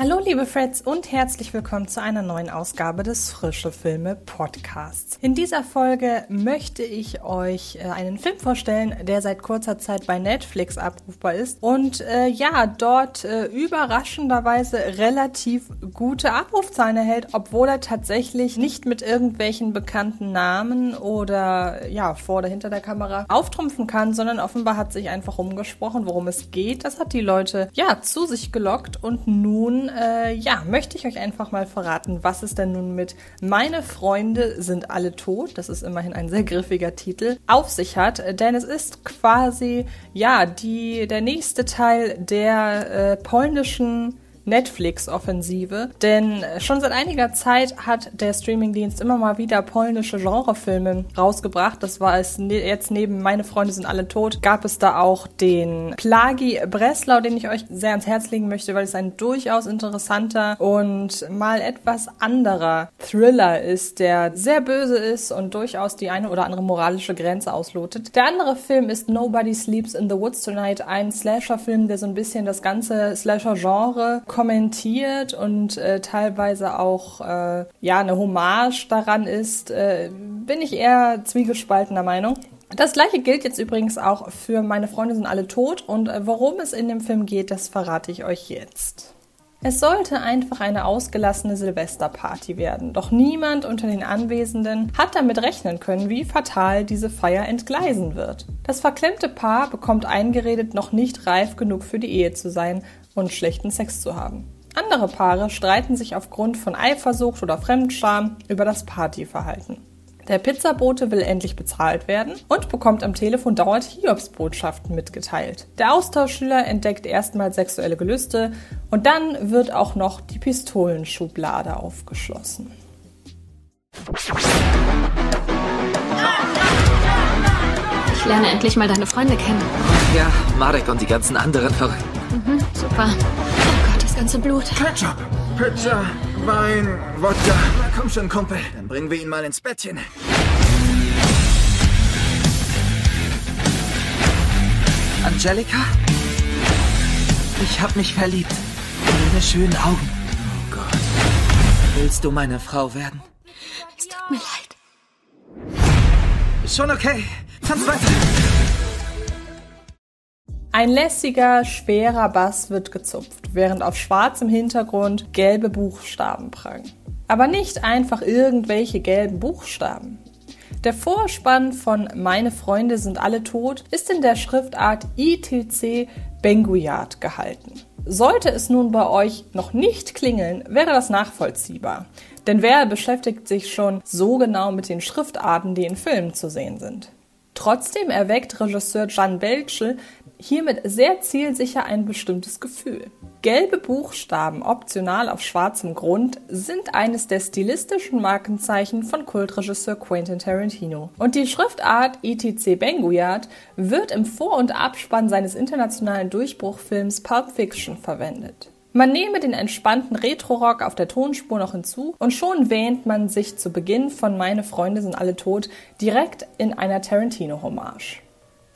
Hallo liebe Freds und herzlich willkommen zu einer neuen Ausgabe des Frische Filme Podcasts. In dieser Folge möchte ich euch äh, einen Film vorstellen, der seit kurzer Zeit bei Netflix abrufbar ist und äh, ja, dort äh, überraschenderweise relativ gute Abrufzahlen erhält, obwohl er tatsächlich nicht mit irgendwelchen bekannten Namen oder ja, vor oder hinter der Kamera auftrumpfen kann, sondern offenbar hat sich einfach umgesprochen, worum es geht. Das hat die Leute ja zu sich gelockt und nun äh, ja, möchte ich euch einfach mal verraten, was es denn nun mit Meine Freunde sind alle tot, das ist immerhin ein sehr griffiger Titel, auf sich hat. Denn es ist quasi, ja, die, der nächste Teil der äh, polnischen Netflix-Offensive. Denn schon seit einiger Zeit hat der Streamingdienst immer mal wieder polnische Genrefilme rausgebracht. Das war es ne jetzt neben Meine Freunde sind alle tot, gab es da auch den Plagi Breslau, den ich euch sehr ans Herz legen möchte, weil es ein durchaus interessanter und mal etwas anderer Thriller ist, der sehr böse ist und durchaus die eine oder andere moralische Grenze auslotet. Der andere Film ist Nobody Sleeps in the Woods Tonight, ein Slasher-Film, der so ein bisschen das ganze Slasher-Genre kommentiert und äh, teilweise auch äh, ja eine Hommage daran ist, äh, bin ich eher zwiegespaltener Meinung. Das gleiche gilt jetzt übrigens auch für Meine Freunde sind alle tot und äh, worum es in dem Film geht, das verrate ich euch jetzt. Es sollte einfach eine ausgelassene Silvesterparty werden, doch niemand unter den Anwesenden hat damit rechnen können, wie fatal diese Feier entgleisen wird. Das verklemmte Paar bekommt eingeredet, noch nicht reif genug für die Ehe zu sein und schlechten Sex zu haben. Andere Paare streiten sich aufgrund von Eifersucht oder Fremdscham über das Partyverhalten. Der Pizzabote will endlich bezahlt werden und bekommt am Telefon dauernd Hiobsbotschaften mitgeteilt. Der Austauschschüler entdeckt erstmal sexuelle Gelüste und dann wird auch noch die Pistolenschublade aufgeschlossen. Ich lerne endlich mal deine Freunde kennen. Ja, Marek und die ganzen anderen Verrückten. Mhm, super. Oh Gott, das ganze Blut. Ketchup, Pizza, Wein, Wodka. Na komm schon, Kumpel. Dann bringen wir ihn mal ins Bettchen. Angelika? Ich hab mich verliebt. In deine schönen Augen. Oh Gott. Willst du meine Frau werden? Es tut mir leid. Schon okay. Tanz weiter. Ein lässiger, schwerer Bass wird gezupft, während auf schwarzem Hintergrund gelbe Buchstaben prangen. Aber nicht einfach irgendwelche gelben Buchstaben. Der Vorspann von Meine Freunde sind alle tot ist in der Schriftart ITC Benguyard gehalten. Sollte es nun bei euch noch nicht klingeln, wäre das nachvollziehbar. Denn wer beschäftigt sich schon so genau mit den Schriftarten, die in Filmen zu sehen sind? Trotzdem erweckt Regisseur Jan Belchel hiermit sehr zielsicher ein bestimmtes Gefühl. Gelbe Buchstaben optional auf schwarzem Grund sind eines der stilistischen Markenzeichen von Kultregisseur Quentin Tarantino. Und die Schriftart ETC Benguyard wird im Vor- und Abspann seines internationalen Durchbruchfilms Pulp Fiction verwendet. Man nehme den entspannten Retro-Rock auf der Tonspur noch hinzu und schon wähnt man sich zu Beginn von Meine Freunde sind alle tot direkt in einer Tarantino-Hommage.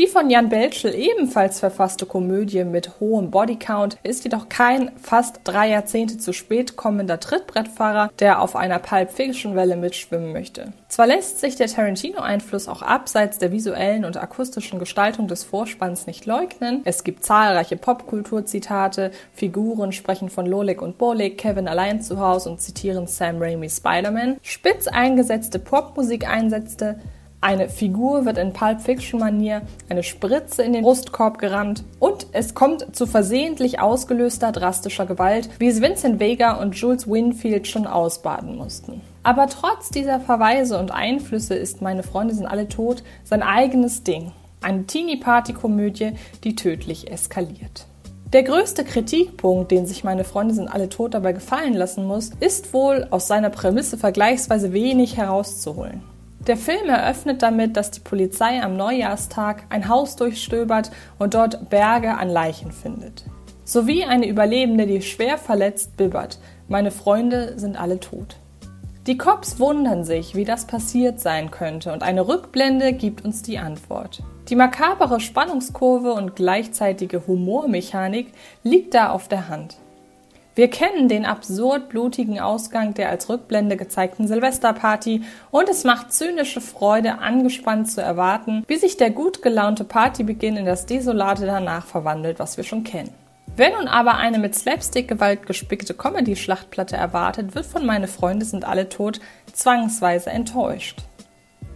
Die von Jan Belschel ebenfalls verfasste Komödie mit hohem Bodycount ist jedoch kein fast drei Jahrzehnte zu spät kommender Trittbrettfahrer, der auf einer Pulp Fiction Welle mitschwimmen möchte. Zwar lässt sich der Tarantino-Einfluss auch abseits der visuellen und akustischen Gestaltung des Vorspanns nicht leugnen. Es gibt zahlreiche Popkultur-Zitate, Figuren sprechen von Lolik und Bolik, Kevin allein zu Hause und zitieren Sam Raimi Spider-Man. Spitz eingesetzte Popmusik-Einsätze eine Figur wird in Pulp Fiction-Manier eine Spritze in den Brustkorb gerammt und es kommt zu versehentlich ausgelöster drastischer Gewalt, wie es Vincent Vega und Jules Winfield schon ausbaden mussten. Aber trotz dieser Verweise und Einflüsse ist Meine Freunde sind alle tot sein eigenes Ding. Eine Teenie-Party-Komödie, die tödlich eskaliert. Der größte Kritikpunkt, den sich meine Freunde sind alle tot dabei gefallen lassen muss, ist wohl aus seiner Prämisse vergleichsweise wenig herauszuholen. Der Film eröffnet damit, dass die Polizei am Neujahrstag ein Haus durchstöbert und dort Berge an Leichen findet. Sowie eine Überlebende, die schwer verletzt bibbert. Meine Freunde sind alle tot. Die Cops wundern sich, wie das passiert sein könnte, und eine Rückblende gibt uns die Antwort. Die makabere Spannungskurve und gleichzeitige Humormechanik liegt da auf der Hand. Wir kennen den absurd blutigen Ausgang der als Rückblende gezeigten Silvesterparty und es macht zynische Freude, angespannt zu erwarten, wie sich der gut gelaunte Partybeginn in das Desolate danach verwandelt, was wir schon kennen. Wer nun aber eine mit Slapstick-Gewalt gespickte Comedy-Schlachtplatte erwartet, wird von Meine Freunde sind alle tot zwangsweise enttäuscht.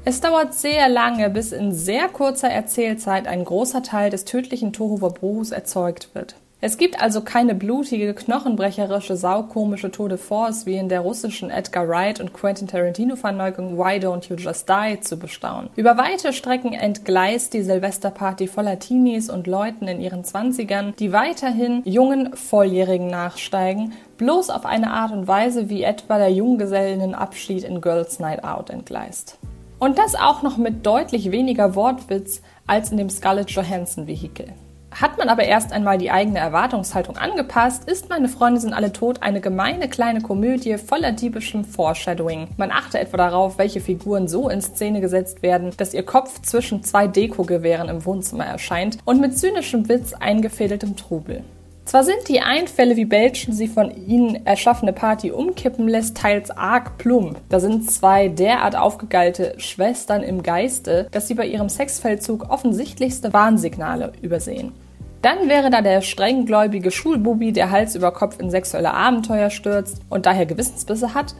Es dauert sehr lange, bis in sehr kurzer Erzählzeit ein großer Teil des tödlichen Tohuwabohus erzeugt wird. Es gibt also keine blutige, knochenbrecherische, saukomische Tour de Force wie in der russischen Edgar Wright und Quentin Tarantino-Verneugung Why Don't You Just Die zu bestaunen. Über weite Strecken entgleist die Silvesterparty voller Teenies und Leuten in ihren Zwanzigern, die weiterhin jungen Volljährigen nachsteigen, bloß auf eine Art und Weise, wie etwa der Junggesellenabschied in Girls Night Out entgleist. Und das auch noch mit deutlich weniger Wortwitz als in dem Scarlett Johansson-Vehikel. Hat man aber erst einmal die eigene Erwartungshaltung angepasst, ist meine Freunde sind alle tot eine gemeine kleine Komödie voller diebischem Foreshadowing. Man achte etwa darauf, welche Figuren so in Szene gesetzt werden, dass ihr Kopf zwischen zwei Deko-Gewehren im Wohnzimmer erscheint und mit zynischem Witz eingefädeltem Trubel. Zwar sind die Einfälle, wie Belchen sie von ihnen erschaffene Party umkippen lässt, teils arg plump. Da sind zwei derart aufgegeilte Schwestern im Geiste, dass sie bei ihrem Sexfeldzug offensichtlichste Warnsignale übersehen. Dann wäre da der strenggläubige Schulbubi, der Hals über Kopf in sexuelle Abenteuer stürzt und daher Gewissensbisse hat.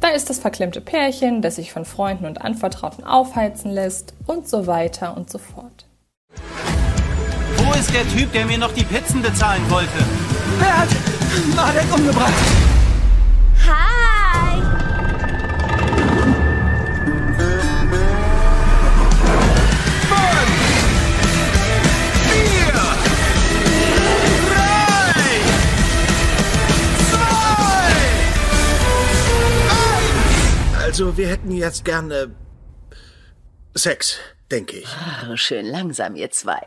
Da ist das verklemmte Pärchen, das sich von Freunden und Anvertrauten aufheizen lässt und so weiter und so fort. Wo ist der Typ, der mir noch die Pizzen bezahlen wollte? Wer hat Marek umgebracht? Jetzt gerne Sex, denke ich. Oh, schön langsam, ihr zwei.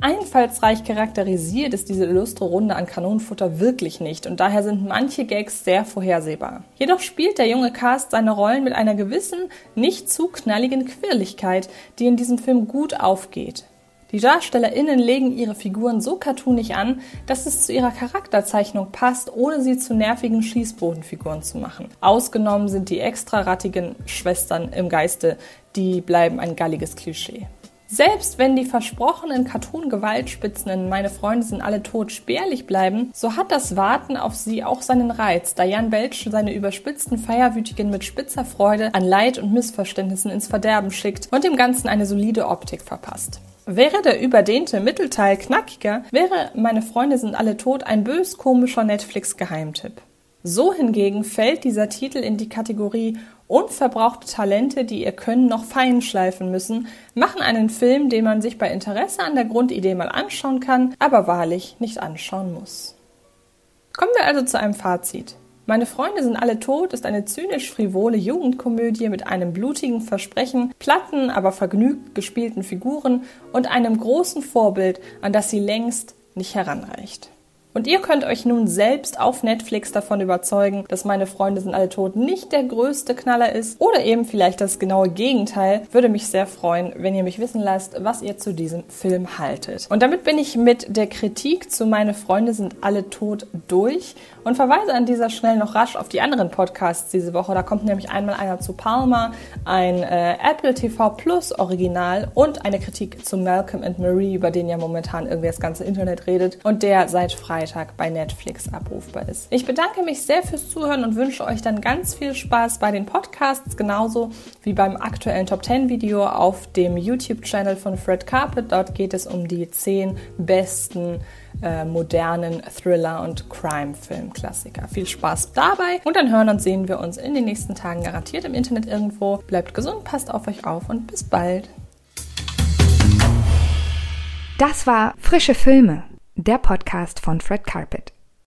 Einfallsreich charakterisiert ist diese illustre Runde an Kanonenfutter wirklich nicht und daher sind manche Gags sehr vorhersehbar. Jedoch spielt der junge Cast seine Rollen mit einer gewissen, nicht zu knalligen Quirligkeit, die in diesem Film gut aufgeht. Die DarstellerInnen legen ihre Figuren so cartoonig an, dass es zu ihrer Charakterzeichnung passt, ohne sie zu nervigen Schießbodenfiguren zu machen. Ausgenommen sind die extra rattigen Schwestern im Geiste, die bleiben ein galliges Klischee. Selbst wenn die versprochenen Cartoon-Gewaltspitzen in Meine Freunde sind alle tot spärlich bleiben, so hat das Warten auf sie auch seinen Reiz, da Jan Belsch seine überspitzten Feierwütigen mit spitzer Freude an Leid und Missverständnissen ins Verderben schickt und dem Ganzen eine solide Optik verpasst. Wäre der überdehnte Mittelteil knackiger, wäre Meine Freunde sind alle tot ein bös komischer Netflix-Geheimtipp. So hingegen fällt dieser Titel in die Kategorie unverbrauchte Talente, die ihr Können noch fein schleifen müssen, machen einen Film, den man sich bei Interesse an der Grundidee mal anschauen kann, aber wahrlich nicht anschauen muss. Kommen wir also zu einem Fazit. Meine Freunde sind alle tot ist eine zynisch frivole Jugendkomödie mit einem blutigen Versprechen, platten, aber vergnügt gespielten Figuren und einem großen Vorbild, an das sie längst nicht heranreicht. Und ihr könnt euch nun selbst auf Netflix davon überzeugen, dass meine Freunde sind alle tot nicht der größte Knaller ist oder eben vielleicht das genaue Gegenteil. Würde mich sehr freuen, wenn ihr mich wissen lasst, was ihr zu diesem Film haltet. Und damit bin ich mit der Kritik zu meine Freunde sind alle tot durch und verweise an dieser schnell noch rasch auf die anderen Podcasts diese Woche. Da kommt nämlich einmal einer zu Palmer, ein äh, Apple TV Plus Original und eine Kritik zu Malcolm and Marie, über den ja momentan irgendwie das ganze Internet redet und der seit Freitag bei Netflix abrufbar ist. Ich bedanke mich sehr fürs Zuhören und wünsche euch dann ganz viel Spaß bei den Podcasts, genauso wie beim aktuellen Top 10 Video auf dem YouTube-Channel von Fred Carpet. Dort geht es um die 10 besten äh, modernen Thriller- und Crime-Film-Klassiker. Viel Spaß dabei und dann hören und sehen wir uns in den nächsten Tagen garantiert im Internet irgendwo. Bleibt gesund, passt auf euch auf und bis bald. Das war Frische Filme, der Podcast von Fred Carpet.